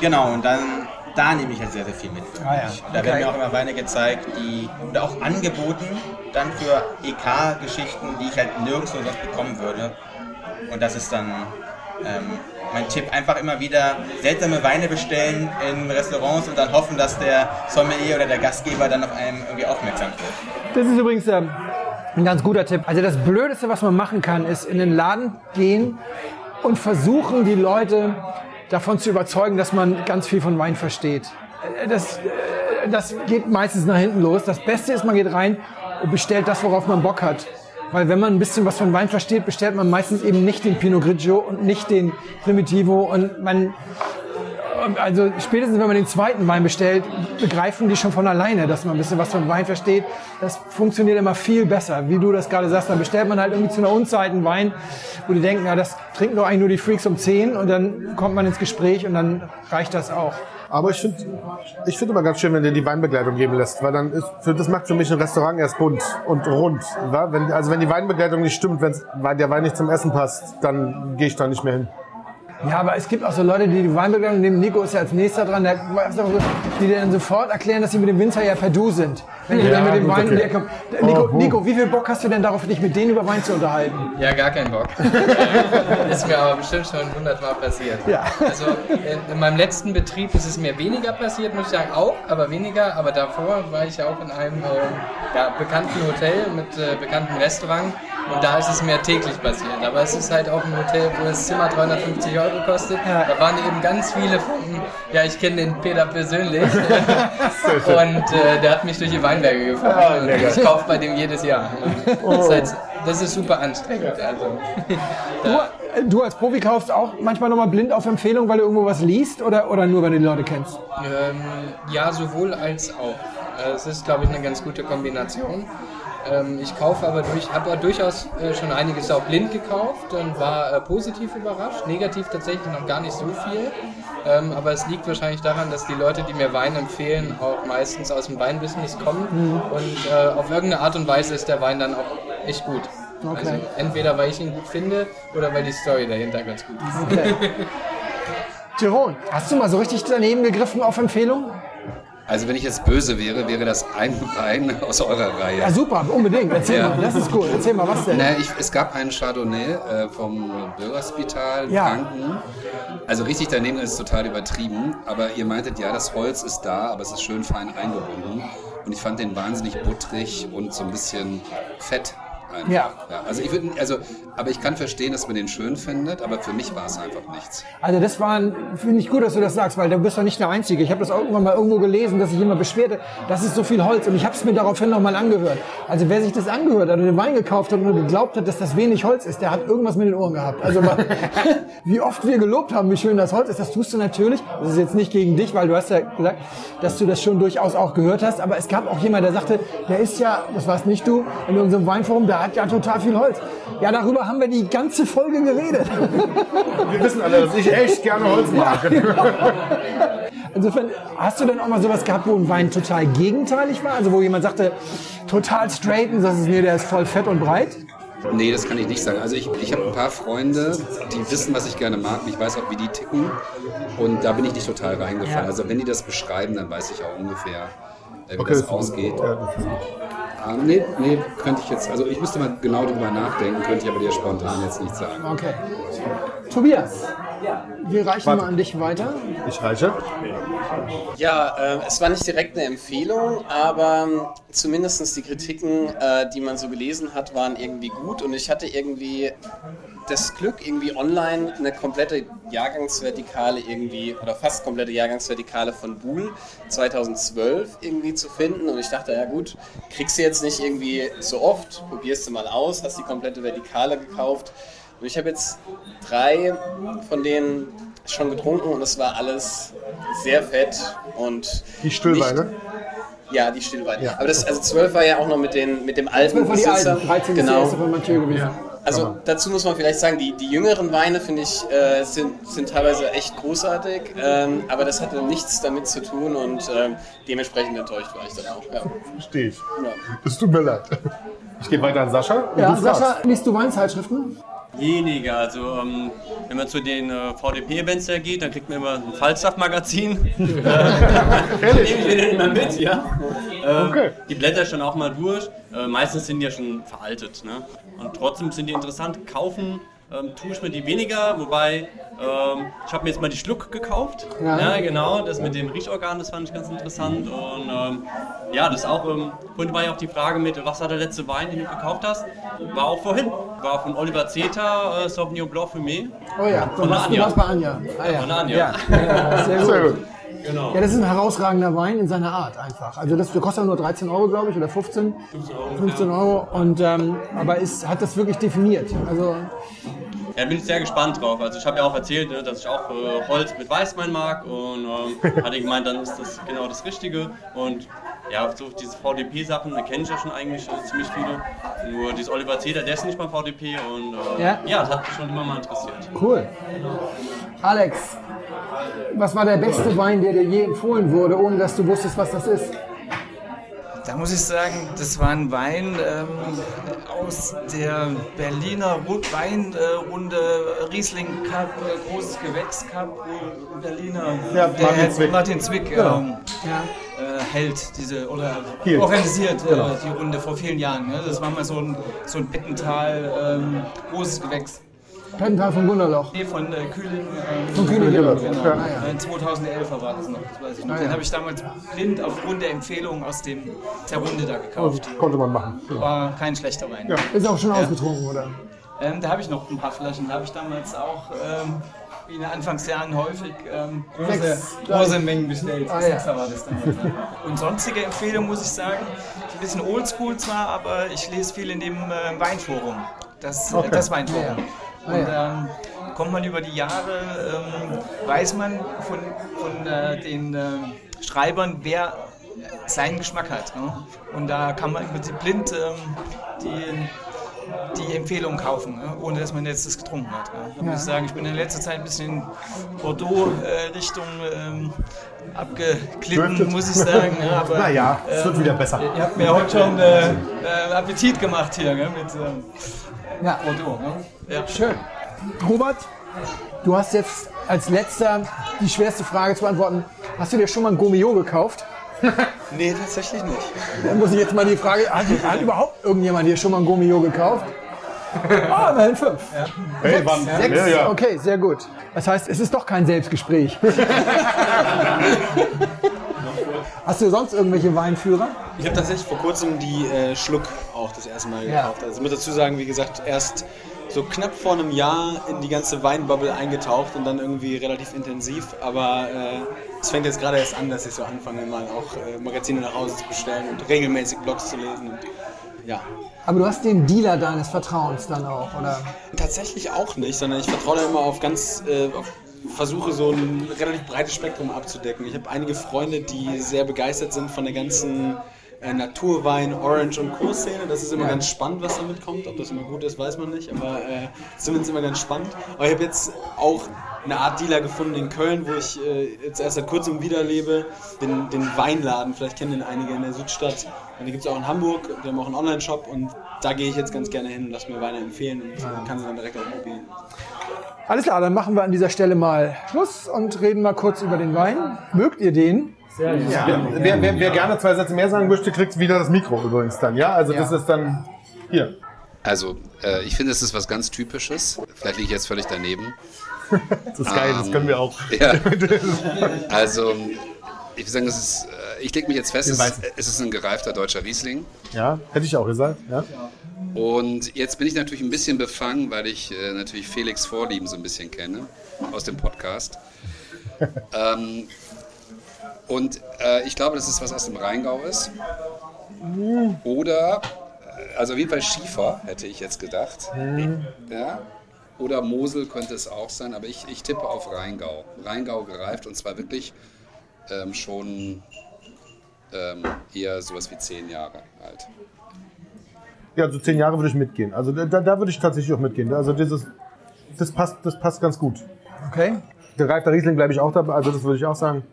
[SPEAKER 11] genau, und dann da nehme ich halt sehr, sehr viel mit.
[SPEAKER 2] Ah ja,
[SPEAKER 11] mich. Da
[SPEAKER 2] okay.
[SPEAKER 11] werden mir auch immer Weine gezeigt, die oder auch angeboten dann für EK-Geschichten, die ich halt nirgendwo sonst bekommen würde. Und das ist dann ähm, mein Tipp. Einfach immer wieder seltsame Weine bestellen in Restaurants und dann hoffen, dass der Sommelier oder der Gastgeber dann auf einem irgendwie aufmerksam wird.
[SPEAKER 2] Das ist übrigens ähm, ein ganz guter Tipp. Also das Blödeste, was man machen kann, ist in den Laden gehen und versuchen, die Leute davon zu überzeugen, dass man ganz viel von Wein versteht. Äh, Das, äh, das geht meistens nach hinten los. Das Beste ist, man geht rein und bestellt das, worauf man Bock hat. Weil wenn man ein bisschen was von Wein versteht, bestellt man meistens eben nicht den Pinot Grigio und nicht den Primitivo und man also spätestens wenn man den zweiten Wein bestellt, begreifen die schon von alleine, dass man ein bisschen was von Wein versteht. Das funktioniert immer viel besser. Wie du das gerade sagst, dann bestellt man halt irgendwie zu einer Unzeit einen Wein, wo die denken, ja, das trinken doch eigentlich nur die Freaks um 10 und dann kommt man ins Gespräch und dann reicht das auch.
[SPEAKER 3] Aber ich finde ich find immer ganz schön, wenn dir die Weinbegleitung geben lässt, weil dann ist, für, das macht für mich ein Restaurant erst bunt und rund. Wenn, also wenn die Weinbegleitung nicht stimmt, wenn der Wein nicht zum Essen passt, dann gehe ich da nicht mehr hin.
[SPEAKER 2] Ja, aber es gibt auch so Leute, die die Weinbegleitung nehmen. Nico ist ja als nächster dran, der, die dir dann sofort erklären, dass sie mit dem Winzer ja per Du sind. Wenn die
[SPEAKER 12] Ja,
[SPEAKER 2] dann mit dem
[SPEAKER 12] gut,
[SPEAKER 2] Wein
[SPEAKER 12] okay.
[SPEAKER 2] kommen. Nico,
[SPEAKER 12] Oh, oh.
[SPEAKER 2] Nico, wie viel Bock hast du denn darauf, dich mit denen über Wein zu unterhalten?
[SPEAKER 12] Ja, gar keinen Bock. (laughs) ist mir aber bestimmt schon hundertmal passiert.
[SPEAKER 2] Ja.
[SPEAKER 12] Also in, in meinem letzten Betrieb ist es mir weniger passiert, muss ich sagen, auch, aber weniger. Aber davor war ich ja auch in einem äh, ja, bekannten Hotel mit äh, bekanntem Restaurant und da ist es mir täglich passiert. Aber es ist halt auch ein Hotel, wo das Zimmer 350 Euro kostet. Da waren eben ganz viele von, ja, ich kenne den Peter persönlich (laughs) und äh, der hat mich durch die Weinberge gefahren.
[SPEAKER 2] Ah,
[SPEAKER 12] und ich kaufe bei dem jedes Jahr.
[SPEAKER 2] Oh.
[SPEAKER 12] Das, ist halt, das ist super anstrengend. Also. (laughs)
[SPEAKER 2] Du, du als Profi kaufst auch manchmal nochmal blind auf Empfehlung, weil du irgendwo was liest oder, oder nur, wenn du die Leute kennst?
[SPEAKER 12] Ähm, ja, sowohl als auch. Äh, Es ist, glaube ich, eine ganz gute Kombination. Ähm, ich kaufe aber durch, habe aber durchaus äh, schon einiges auch blind gekauft und war äh, positiv überrascht. Negativ tatsächlich noch gar nicht so viel. Ähm, aber es liegt wahrscheinlich daran, dass die Leute, die mir Wein empfehlen, auch meistens aus dem Weinbusiness kommen.
[SPEAKER 2] Mhm.
[SPEAKER 12] Und äh, auf irgendeine Art und Weise ist der Wein dann auch echt gut.
[SPEAKER 2] Okay.
[SPEAKER 12] Also entweder weil ich ihn gut finde oder weil die Story dahinter ganz gut ist.
[SPEAKER 2] Okay. (laughs) Jeroen, hast du mal so richtig daneben gegriffen auf Empfehlung?
[SPEAKER 9] Also wenn ich jetzt böse wäre, wäre das ein Wein aus eurer Reihe.
[SPEAKER 2] Ja, super, unbedingt. Erzähl
[SPEAKER 9] Ja.
[SPEAKER 2] mal, das ist cool. Erzähl mal, was denn?
[SPEAKER 9] Na, ich, es gab einen Chardonnay äh, vom Bürgerspital
[SPEAKER 2] Ja.
[SPEAKER 9] Franken. Also richtig daneben ist total übertrieben. Aber ihr meintet, ja, das Holz ist da, aber es ist schön fein eingebunden. Und ich fand den wahnsinnig butterig und so ein bisschen fett. Einfach.
[SPEAKER 2] Ja.
[SPEAKER 9] also ich würde, also, aber ich kann verstehen, dass man den schön findet, aber für mich war es einfach nichts.
[SPEAKER 2] Also das war, finde ich gut, dass du das sagst, weil du bist doch nicht der Einzige. Ich habe das auch irgendwann mal irgendwo gelesen, dass sich jemand beschwerte, das ist so viel Holz. Und ich habe es mir daraufhin nochmal angehört. Also wer sich das angehört hat und den Wein gekauft hat und geglaubt hat, dass das wenig Holz ist, der hat irgendwas mit den Ohren gehabt. Also mal, (laughs) (laughs) wie oft wir gelobt haben, wie schön das Holz ist, das tust du natürlich. Das ist jetzt nicht gegen dich, weil du hast ja gesagt, dass du das schon durchaus auch gehört hast. Aber es gab auch jemand, der sagte, der ist ja, das warst nicht du, in irgendeinem Weinforum, der hat ja total viel Holz. Ja, darüber haben wir die ganze Folge geredet.
[SPEAKER 3] Wir wissen alle, dass ich echt gerne Holz mag. (laughs)
[SPEAKER 2] Insofern, hast du denn auch mal sowas gehabt, wo ein Wein total gegenteilig war? Also wo jemand sagte, total straight und sagst, nee, der ist voll fett und breit?
[SPEAKER 9] Nee, das kann ich nicht sagen. Also ich, ich habe ein paar Freunde, die wissen, was ich gerne mag. und Ich weiß auch, wie die ticken. Und da bin ich nicht total reingefallen.
[SPEAKER 2] Ja.
[SPEAKER 9] Also wenn die das beschreiben, dann weiß ich auch ungefähr, äh, wie
[SPEAKER 3] Okay,
[SPEAKER 9] das
[SPEAKER 3] gut.
[SPEAKER 9] ausgeht.
[SPEAKER 3] Ja, das
[SPEAKER 9] nee, nee, könnte ich jetzt, also ich müsste mal genau drüber nachdenken, könnte ich aber dir spontan jetzt nicht sagen.
[SPEAKER 2] Okay. Tobias, wir reichen
[SPEAKER 3] Warte.
[SPEAKER 2] mal an dich weiter.
[SPEAKER 3] Ich reiche.
[SPEAKER 5] Ja, äh, es war nicht direkt eine Empfehlung, aber zumindest die Kritiken, äh, die man so gelesen hat, waren irgendwie gut und ich hatte irgendwie das Glück, irgendwie online eine komplette Jahrgangsvertikale irgendwie, oder fast komplette Jahrgangsvertikale von Buhl 2012 irgendwie zu finden und ich dachte, ja gut, kriegst du jetzt nicht irgendwie so oft, probierst du mal aus, hast die komplette Vertikale gekauft und ich habe jetzt drei von denen schon getrunken und es war alles sehr fett und
[SPEAKER 3] Die Stillweine.
[SPEAKER 5] Ja, die Stillweine.
[SPEAKER 3] Ja.
[SPEAKER 5] Aber das, also 12 war ja auch noch mit, den, mit dem alten
[SPEAKER 2] 12 war die
[SPEAKER 5] Besitzer.
[SPEAKER 2] alten, 13 ist die
[SPEAKER 5] genau.
[SPEAKER 2] erste von Mathieu gewesen.
[SPEAKER 5] Also dazu muss man vielleicht sagen, die, die jüngeren Weine, finde ich, äh, sind, sind teilweise echt großartig, ähm, aber das hatte nichts damit zu tun und ähm, dementsprechend enttäuscht war ich dann auch. Ja.
[SPEAKER 3] Verstehe ich.
[SPEAKER 5] Ja.
[SPEAKER 3] Es tut mir leid. Ich gehe weiter an Sascha. und
[SPEAKER 2] Ja. Sascha, liest du Weinzeitschriften?
[SPEAKER 6] Weniger, also ähm, wenn man zu den äh, VDP-Events da geht, dann kriegt man immer ein Falstaff-Magazin. (laughs) (laughs) äh, nehme ich mir den immer mit, ja. Ähm,
[SPEAKER 3] Okay.
[SPEAKER 6] Die Blätter schon auch mal durch. Äh, meistens sind die ja schon veraltet, ne? Und trotzdem sind die interessant. Kaufen ähm, tue ich mir die weniger, wobei ähm, ich habe mir jetzt mal die Schluck gekauft.
[SPEAKER 2] Ja.
[SPEAKER 6] Ja. genau, das mit dem Riechorgan, das fand ich ganz interessant. Und ähm, ja, das auch, ähm, vorhin war ja auch die Frage mit, was war der letzte Wein, den du gekauft hast? War auch vorhin, war von Oliver Zeta, äh, Sauvignon Blanc Fumé.
[SPEAKER 2] Oh ja,
[SPEAKER 6] von
[SPEAKER 2] warst, du
[SPEAKER 6] Anja.
[SPEAKER 2] Anja. Ah, ja.
[SPEAKER 6] Von Anja.
[SPEAKER 2] Ja. Ja, (laughs) sehr gut.
[SPEAKER 3] Sehr gut.
[SPEAKER 6] Genau.
[SPEAKER 2] Ja, das ist ein herausragender Wein in seiner Art einfach. Also das kostet nur 13 Euro, glaube ich, oder 15. 15 Euro. Und, ähm, aber ist, hat das wirklich definiert. Also
[SPEAKER 6] Ja, bin ich sehr gespannt drauf. Also ich habe ja auch erzählt, ne, dass ich auch äh, Holz mit Weißwein mag und ähm, hatte gemeint, dann ist das genau das Richtige. Und ja, so diese VDP-Sachen, da kenne ich ja schon eigentlich äh, ziemlich viele. Nur dieses Oliver Zeder, der ist nicht beim VDP und äh,
[SPEAKER 2] Ja?
[SPEAKER 6] ja. das hat mich schon immer mal interessiert.
[SPEAKER 2] cool. Alex, was war der beste Wein, der dir je empfohlen wurde, ohne dass du wusstest, was das ist?
[SPEAKER 7] Da muss ich sagen, das war ein Wein ähm, aus der Berliner Ru- Weinrunde Riesling Cup, äh, großes Gewächs Cup, äh, Berliner.
[SPEAKER 3] Ja,
[SPEAKER 7] der
[SPEAKER 3] Martin Zwick.
[SPEAKER 7] Martin Zwick
[SPEAKER 3] Genau.
[SPEAKER 7] ähm, äh, hält diese oder
[SPEAKER 3] Hielt.
[SPEAKER 7] organisiert äh,
[SPEAKER 3] Genau.
[SPEAKER 7] die Runde vor vielen Jahren. Ne? Das war mal so ein, so ein Bettental, ähm, großes Gewächs.
[SPEAKER 2] Pental von Gunderloch.
[SPEAKER 7] Nee, von äh, Kühling. Ähm,
[SPEAKER 2] Von Kühling,
[SPEAKER 7] genau.
[SPEAKER 2] genau. ja.
[SPEAKER 7] Äh, 2011 war das noch, das weiß ich noch.
[SPEAKER 2] Ah,
[SPEAKER 7] Den
[SPEAKER 2] ja.
[SPEAKER 7] habe ich damals blind aufgrund der Empfehlung aus dem, der Runde da gekauft.
[SPEAKER 3] Konnte man machen.
[SPEAKER 7] War kein schlechter Wein.
[SPEAKER 3] Ja.
[SPEAKER 2] Ist auch schon
[SPEAKER 7] Ja.
[SPEAKER 2] ausgetrunken, oder?
[SPEAKER 7] Ähm, da habe ich noch ein paar Flaschen. Da habe ich damals auch ähm, wie in den Anfangsjahren häufig ähm, große,
[SPEAKER 2] Sechs.
[SPEAKER 7] große Mengen bestellt.
[SPEAKER 2] Ah, ja.
[SPEAKER 7] War das damals. Und sonstige Empfehlung muss ich sagen, ein bisschen oldschool zwar, aber ich lese viel in dem äh, Weinforum. Das,
[SPEAKER 2] Okay.
[SPEAKER 7] das Weinforum.
[SPEAKER 2] Ja, ja.
[SPEAKER 7] Und
[SPEAKER 2] ja.
[SPEAKER 7] ähm, kommt man über die Jahre, ähm, weiß man von, von äh, den äh, Schreibern, wer seinen Geschmack hat. Ne? Und da kann man im Prinzip blind ähm, die, die Empfehlung kaufen, ne? ohne dass man jetzt das getrunken hat. Da muss ich sagen, ich bin in letzter Zeit ein bisschen in Bordeaux-Richtung ähm, abgeglitten,
[SPEAKER 3] Driftet.
[SPEAKER 7] muss ich sagen. Aber,
[SPEAKER 3] Naja, es wird wieder besser.
[SPEAKER 7] Ihr habt mir heute schon äh, äh, Appetit gemacht hier mit ähm,
[SPEAKER 2] Ja.
[SPEAKER 7] Bordeaux. Ne? Ja.
[SPEAKER 2] Schön. Robert, du hast jetzt als letzter die schwerste Frage zu beantworten. Hast du dir schon mal ein Gomio gekauft?
[SPEAKER 8] Nee, tatsächlich nicht.
[SPEAKER 2] Dann muss ich jetzt mal die Frage, hat, hat überhaupt irgendjemand hier schon mal ein Gomio gekauft? Ah, immerhin fünf.
[SPEAKER 3] Hey,
[SPEAKER 2] Sechs,
[SPEAKER 3] waren-
[SPEAKER 2] sechs.
[SPEAKER 3] ja, ja.
[SPEAKER 2] Okay, sehr gut. Das heißt, es ist doch kein Selbstgespräch. (laughs) Hast du sonst irgendwelche Weinführer?
[SPEAKER 8] Ich habe tatsächlich vor kurzem die äh, Schluck auch das erste Mal
[SPEAKER 2] Ja.
[SPEAKER 8] gekauft. Also ich muss dazu sagen, wie gesagt, erst so knapp vor einem Jahr in die ganze Weinbubble eingetaucht und dann irgendwie relativ intensiv. Aber äh, es fängt jetzt gerade erst an, dass ich so anfange, mal auch äh, Magazine nach Hause zu bestellen und regelmäßig Blogs zu lesen. Und, ja.
[SPEAKER 2] Aber du hast den Dealer deines Vertrauens dann auch, oder?
[SPEAKER 8] Tatsächlich auch nicht, sondern ich vertraue da immer auf ganz, äh, auf, versuche so ein relativ breites Spektrum abzudecken. Ich habe einige Freunde, die sehr begeistert sind von der ganzen äh, Naturwein, Orange und Co-Szene. Das ist immer
[SPEAKER 2] Ja.
[SPEAKER 8] ganz spannend, was damit kommt. Ob das immer gut ist, weiß man nicht, aber äh, zumindest immer ganz spannend. Aber ich habe jetzt auch eine Art Dealer gefunden in Köln, wo ich äh, jetzt erst seit kurzem wieder lebe, den, den Weinladen. Vielleicht kennen den einige in der Südstadt. Und die gibt es auch in Hamburg. Die haben auch einen Online-Shop und da gehe ich jetzt ganz gerne hin und lasse mir Weine empfehlen und kann sie dann direkt auch probieren.
[SPEAKER 2] Alles klar, dann machen wir an dieser Stelle mal Schluss und reden mal kurz über den Wein. Mögt ihr den?
[SPEAKER 3] Ja. Wer, wer, wer gerne zwei Sätze mehr sagen möchte, kriegt wieder das Mikro übrigens dann. Ja, also das ist dann hier.
[SPEAKER 9] Also, äh, ich finde, es ist was ganz Typisches. Vielleicht liege ich jetzt völlig daneben.
[SPEAKER 3] Das ist geil, das können wir auch.
[SPEAKER 9] Ja. Also, ich würde sagen, es ist, äh, ich lege mich jetzt fest, es,
[SPEAKER 3] weißen.
[SPEAKER 9] es ist ein gereifter deutscher Riesling.
[SPEAKER 3] Ja, hätte ich auch gesagt. Ja.
[SPEAKER 9] Und jetzt bin ich natürlich ein bisschen befangen, weil ich äh, natürlich Felix Vorlieben so ein bisschen kenne aus dem Podcast. (laughs) ähm, und äh, ich glaube, dass es was aus dem Rheingau ist. Oder, äh, also auf jeden Fall Schiefer, hätte ich jetzt gedacht. Ja? Oder Mosel könnte es auch sein, aber ich, ich tippe auf Rheingau. Rheingau gereift und zwar wirklich ähm, schon ähm, eher sowas wie zehn Jahre alt.
[SPEAKER 3] Ja, so zehn Jahre würde ich mitgehen. Also da, da würde ich tatsächlich auch mitgehen. Also dieses, das passt, das passt ganz gut.
[SPEAKER 2] Okay.
[SPEAKER 3] Gereifter Riesling bleibe ich auch dabei. Also das würde ich auch sagen.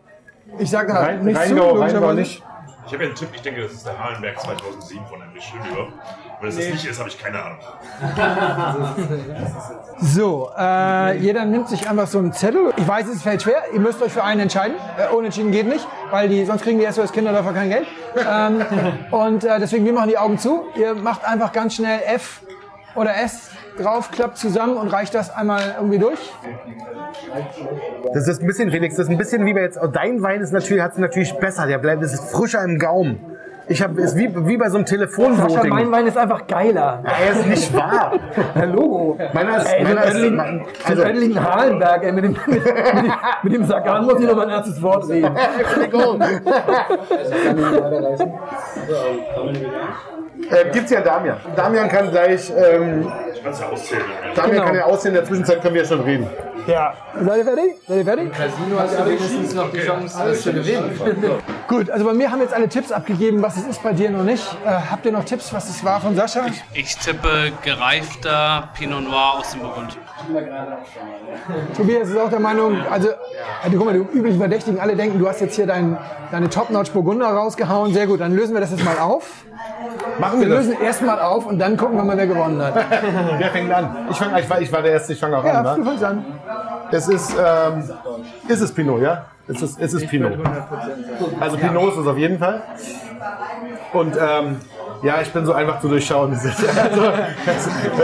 [SPEAKER 2] Ich sage da
[SPEAKER 3] Rhein-
[SPEAKER 2] nichts zu,
[SPEAKER 3] Rheingau, Rheingau
[SPEAKER 2] logischerweise.
[SPEAKER 3] nicht.
[SPEAKER 4] Ich habe ja einen Tipp, ich denke, das ist der Halenberg 2007 von Emily Schönüber. Wenn es das nicht ist, habe ich keine Ahnung. (laughs)
[SPEAKER 2] So, äh, jeder nimmt sich einfach so einen Zettel. Ich weiß, es fällt schwer. Ihr müsst euch für einen entscheiden. Äh, unentschieden geht nicht, weil die, sonst kriegen die SOS Kinderdörfer kein Geld. Ähm, (laughs) und äh, deswegen, wir machen die Augen zu. Ihr macht einfach ganz schnell F oder S drauf, klappt zusammen und reicht das einmal irgendwie durch.
[SPEAKER 3] Das ist ein bisschen, Felix, das ist ein bisschen wie bei jetzt. Dein Wein ist natürlich, hat es natürlich besser. Der bleibt, das ist frischer im Gaumen. Ich habe, ist wie, wie bei so einem
[SPEAKER 2] Sascha,
[SPEAKER 3] Telefonvoting.
[SPEAKER 2] mein Wein ist einfach geiler.
[SPEAKER 3] Ja, er ist nicht wahr. (laughs)
[SPEAKER 2] Der Logo.
[SPEAKER 3] Meiner ist,
[SPEAKER 2] Ey,
[SPEAKER 3] meiner ist,
[SPEAKER 2] Ödling,
[SPEAKER 3] mein-
[SPEAKER 2] so
[SPEAKER 3] also,
[SPEAKER 2] Ödling Halenberg, ey, mit dem, mit, mit, mit dem Sagan muss ich noch mal ein erstes Wort reden. (laughs)
[SPEAKER 3] äh, gibt's ja Damian. Damian kann gleich, ähm,
[SPEAKER 4] Ich kann es ja auszählen.
[SPEAKER 3] Damian
[SPEAKER 2] Genau.
[SPEAKER 3] kann ja aussehen. In der Zwischenzeit können wir ja schon reden.
[SPEAKER 2] Ja. Seid ihr fertig? Seid ihr fertig?
[SPEAKER 12] Casino hast du wenigstens noch die Chance, das zu gewinnen.
[SPEAKER 2] Gut, also bei mir haben jetzt alle Tipps abgegeben, was es ist bei dir noch nicht. Äh, habt ihr noch Tipps, was es war von Sascha?
[SPEAKER 10] Ich tippe gereifter Pinot Noir aus dem Burgund.
[SPEAKER 2] Tobias ist auch der Meinung, also, also guck mal, die üblichen Verdächtigen, alle denken, du hast jetzt hier dein, deine Top-Notch Burgunder rausgehauen. Sehr gut, dann lösen wir das jetzt mal auf.
[SPEAKER 3] Machen
[SPEAKER 2] Wir
[SPEAKER 3] wir das.
[SPEAKER 2] lösen erst mal auf und dann gucken wir mal, wer gewonnen hat. (laughs)
[SPEAKER 3] Wer fängt an? Ich, fang, ich, war, ich war der Erste, ich fange auch
[SPEAKER 2] Ja,
[SPEAKER 3] an.
[SPEAKER 2] du
[SPEAKER 3] Ne?
[SPEAKER 2] fängst an.
[SPEAKER 3] Es ist, ähm, ist es Pinot, ja? Es ist, es ist Pinot. Also Pinot ist es auf jeden Fall. Und ähm, ja, ich bin so einfach zu durchschauen. (laughs) Also,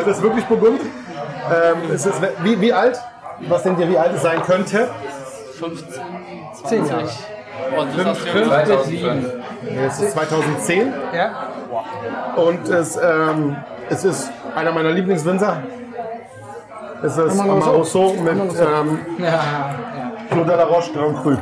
[SPEAKER 3] das, ist wirklich Burgund. Ähm, es ist, wie, wie alt? Was denkt ihr, wie alt es sein könnte?
[SPEAKER 10] 15,
[SPEAKER 2] Zehn Jahre.
[SPEAKER 10] Und das hast du ja
[SPEAKER 12] 2007.
[SPEAKER 3] Ja, Es ist 2010
[SPEAKER 2] Ja?
[SPEAKER 3] und es, ähm, es ist einer meiner Lieblingswinzer. Es ist
[SPEAKER 2] Amaro
[SPEAKER 3] Amaroso mit ähm,
[SPEAKER 2] Ja, ja.
[SPEAKER 3] Claude de la Roche Grand Cru.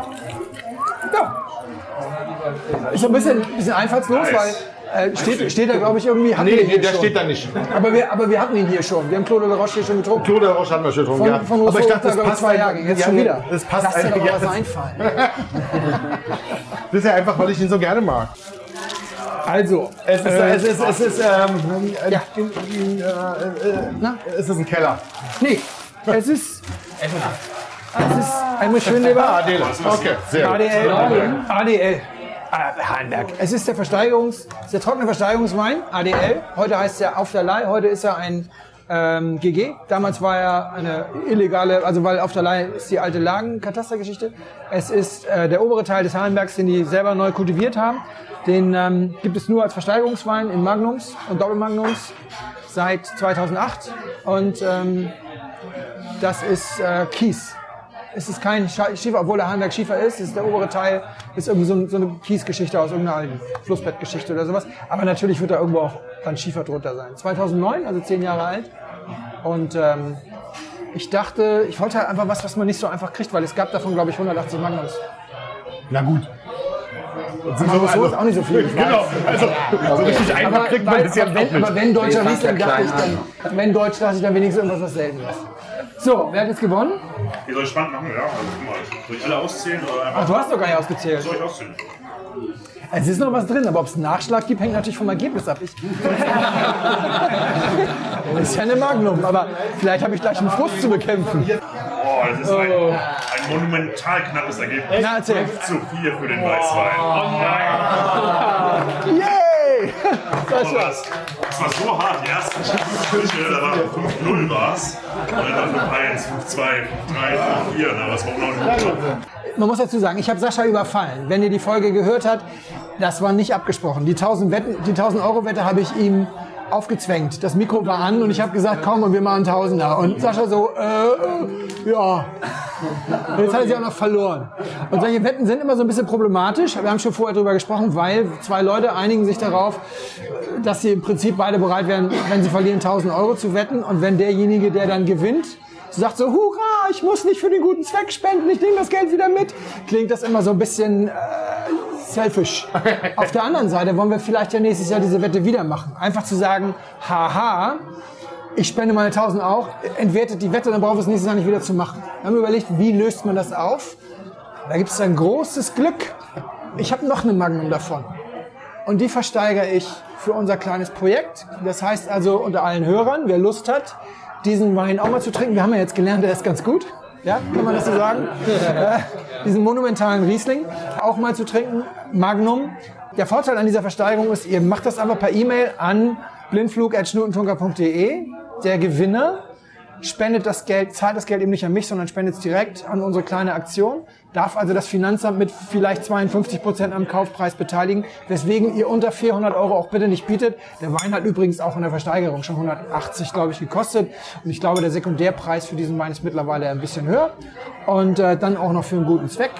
[SPEAKER 2] Ist ein bisschen, bisschen einfallslos, weil äh, steht, steht da, glaube ich, irgendwie. hatten
[SPEAKER 3] Nee,
[SPEAKER 2] wir
[SPEAKER 3] nee,
[SPEAKER 2] hier
[SPEAKER 3] der
[SPEAKER 2] schon.
[SPEAKER 3] steht da nicht.
[SPEAKER 2] Aber wir, aber wir hatten ihn hier schon. Wir haben Claude de la Roche hier schon getrunken.
[SPEAKER 3] Claude de la Roche hatten wir schon getrunken,
[SPEAKER 2] Von,
[SPEAKER 3] ja.
[SPEAKER 2] von
[SPEAKER 3] Aber ich dachte, das
[SPEAKER 2] ich,
[SPEAKER 3] passt
[SPEAKER 2] zwei
[SPEAKER 3] ein-
[SPEAKER 2] Jahre. Jetzt
[SPEAKER 3] ja,
[SPEAKER 2] schon wieder.
[SPEAKER 3] das passt
[SPEAKER 2] Lass dir
[SPEAKER 3] einfach-
[SPEAKER 2] doch
[SPEAKER 3] ja,
[SPEAKER 2] mal was
[SPEAKER 3] das-
[SPEAKER 2] einfallen. (laughs)
[SPEAKER 3] Das ist ja einfach, weil ich ihn so gerne mag.
[SPEAKER 2] Also,
[SPEAKER 3] Es ist,
[SPEAKER 2] äh,
[SPEAKER 3] es ist, es ist, ähm, äh,
[SPEAKER 2] Ja.
[SPEAKER 3] in, in, äh, äh,
[SPEAKER 2] Na?
[SPEAKER 3] es ist ein Keller.
[SPEAKER 2] nee, es ist. (laughs) Es ist einmal Schönleber.
[SPEAKER 3] Ah, Adele. Okay, sehr gut.
[SPEAKER 2] ADL. ADL. Hahnberg. Es ist der Versteigerungs, der trockene Versteigerungswein, ADL. Heute heißt er Auf der Leih, heute ist er ein ähm, GG. Damals war er eine illegale, also weil Auf der Leih ist die alte Lagenkatastergeschichte. Es ist äh, der obere Teil des Hahnbergs, den die selber neu kultiviert haben. Den ähm, gibt es nur als Versteigerungswein in Magnums und Doppelmagnums seit 2008. Und ähm, das ist äh, Kies. Es ist kein Schiefer, obwohl der Hahnberg Schiefer ist. ist der obere Teil ist irgendwie so, ein- so eine Kiesgeschichte aus irgendeiner alten Flussbettgeschichte oder sowas. Aber natürlich wird da irgendwo auch dann Schiefer drunter sein. 2009, also zehn Jahre alt. Und ähm, ich dachte, ich wollte halt einfach was, was man nicht so einfach kriegt, weil es gab davon, glaube ich, 180 Magnums.
[SPEAKER 3] Na gut.
[SPEAKER 2] Aber so ist auch nicht so viel. (laughs)
[SPEAKER 3] Genau, also so richtig einfach
[SPEAKER 2] Aber,
[SPEAKER 3] kriegt man
[SPEAKER 2] weil,
[SPEAKER 3] das auch
[SPEAKER 2] wenn,
[SPEAKER 3] nicht.
[SPEAKER 2] aber wenn deutscher Riesling, dachte
[SPEAKER 12] ja
[SPEAKER 2] ich dann, wenn Deutsch, dachte ich dann wenigstens irgendwas, was selten ist. So, wer hat jetzt gewonnen?
[SPEAKER 4] Ihr sollt spannend machen, ja. Also, guck mal, soll ich alle auszählen oder einfach.
[SPEAKER 2] Ach, du hast doch gar nicht ausgezählt.
[SPEAKER 4] Soll ich auszählen?
[SPEAKER 2] Es ist noch was drin, aber ob es einen Nachschlag gibt, hängt natürlich vom Ergebnis ab. Ich, (laughs) das ist ja eine Magnum, aber vielleicht habe ich gleich einen Frust zu bekämpfen.
[SPEAKER 4] Oh, das ist ein, ein monumental knappes Ergebnis.
[SPEAKER 2] Na, erzähl.
[SPEAKER 4] 5 zu 4 für den Weißwein. Oh nein!
[SPEAKER 2] Yay!
[SPEAKER 4] Das, das war so hart. Die erste Küche, da war 5-0 war es. Und dann 5-1, 5-2, 5-3, 5-4. Na, was war auch noch
[SPEAKER 2] Man muss dazu sagen, ich habe Sascha überfallen. Wenn ihr die Folge gehört habt, das war nicht abgesprochen. Die 1000, Wetten, die 1000 Euro Wette habe ich ihm aufgezwängt. Das Mikro war an und ich habe gesagt, komm und wir machen Tausender. Und Sascha so, äh, äh, ja. Und jetzt hat er sie auch noch verloren. Und solche Wetten sind immer so ein bisschen problematisch. Wir haben schon vorher drüber gesprochen, weil zwei Leute einigen sich darauf, dass sie im Prinzip beide bereit wären, wenn sie verlieren, 1000 Euro zu wetten. Und wenn derjenige, der dann gewinnt, sagt so, hurra, ich muss nicht für den guten Zweck spenden, ich nehme das Geld wieder mit, klingt das immer so ein bisschen äh, selfish. (laughs) Auf der anderen Seite wollen wir vielleicht ja nächstes Jahr diese Wette wieder machen. Einfach zu sagen, haha, ich spende meine 1000 auch, entwertet die Wette, dann brauchen wir es nächstes Jahr nicht wieder zu machen. Wir haben überlegt, wie löst man das auf? Da gibt es ein großes Glück. Ich habe noch eine Magnum davon. Und die versteigere ich für unser kleines Projekt. Das heißt also unter allen Hörern, wer Lust hat, diesen Wein auch mal zu trinken. Wir haben ja jetzt gelernt, der ist ganz gut. Ja, kann man das so sagen? (laughs) äh, diesen monumentalen Riesling auch mal zu trinken. Magnum. Der Vorteil an dieser Versteigerung ist, ihr macht das einfach per E-Mail an blindflug.schnutentunker.de. Der Gewinner spendet das Geld, zahlt das Geld eben nicht an mich, sondern spendet es direkt an unsere kleine Aktion. Darf also das Finanzamt mit vielleicht 52 Prozent am Kaufpreis beteiligen, weswegen ihr unter 400 Euro auch bitte nicht bietet. Der Wein hat übrigens auch in der Versteigerung schon 180, glaube ich, gekostet. Und ich glaube, der Sekundärpreis für diesen Wein ist mittlerweile ein bisschen höher. Und äh, dann auch noch für einen guten Zweck.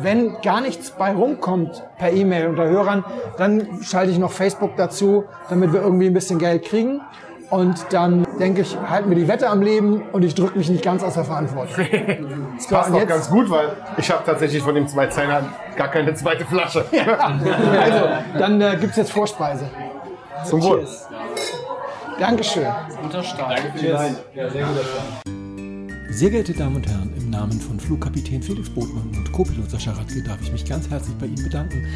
[SPEAKER 2] Wenn gar nichts bei rumkommt per E-Mail unter Hörern, dann schalte ich noch Facebook dazu, damit wir irgendwie ein bisschen Geld kriegen. Und dann denke ich, halten wir die Wette am Leben und ich drücke mich nicht ganz aus der Verantwortung. (laughs)
[SPEAKER 3] Das passt doch ganz gut, weil ich habe tatsächlich von dem zwei Zehner gar keine zweite Flasche. (laughs)
[SPEAKER 2] Also, dann äh, gibt es jetzt Vorspeise.
[SPEAKER 3] Zum Wohl.
[SPEAKER 2] Dankeschön.
[SPEAKER 10] Guter Start.
[SPEAKER 13] Sehr geehrte Damen und Herren, im Namen von Flugkapitän Felix Botmann und Co-Pilot Sascha Radke darf ich mich ganz herzlich bei Ihnen bedanken,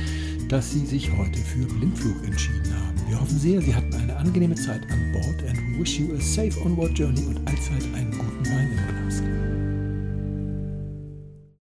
[SPEAKER 13] dass Sie sich heute für Blindflug entschieden haben. Wir hoffen sehr, Sie hatten eine angenehme Zeit an Bord and we wish you a safe onward journey und allzeit einen guten Wein im Glas.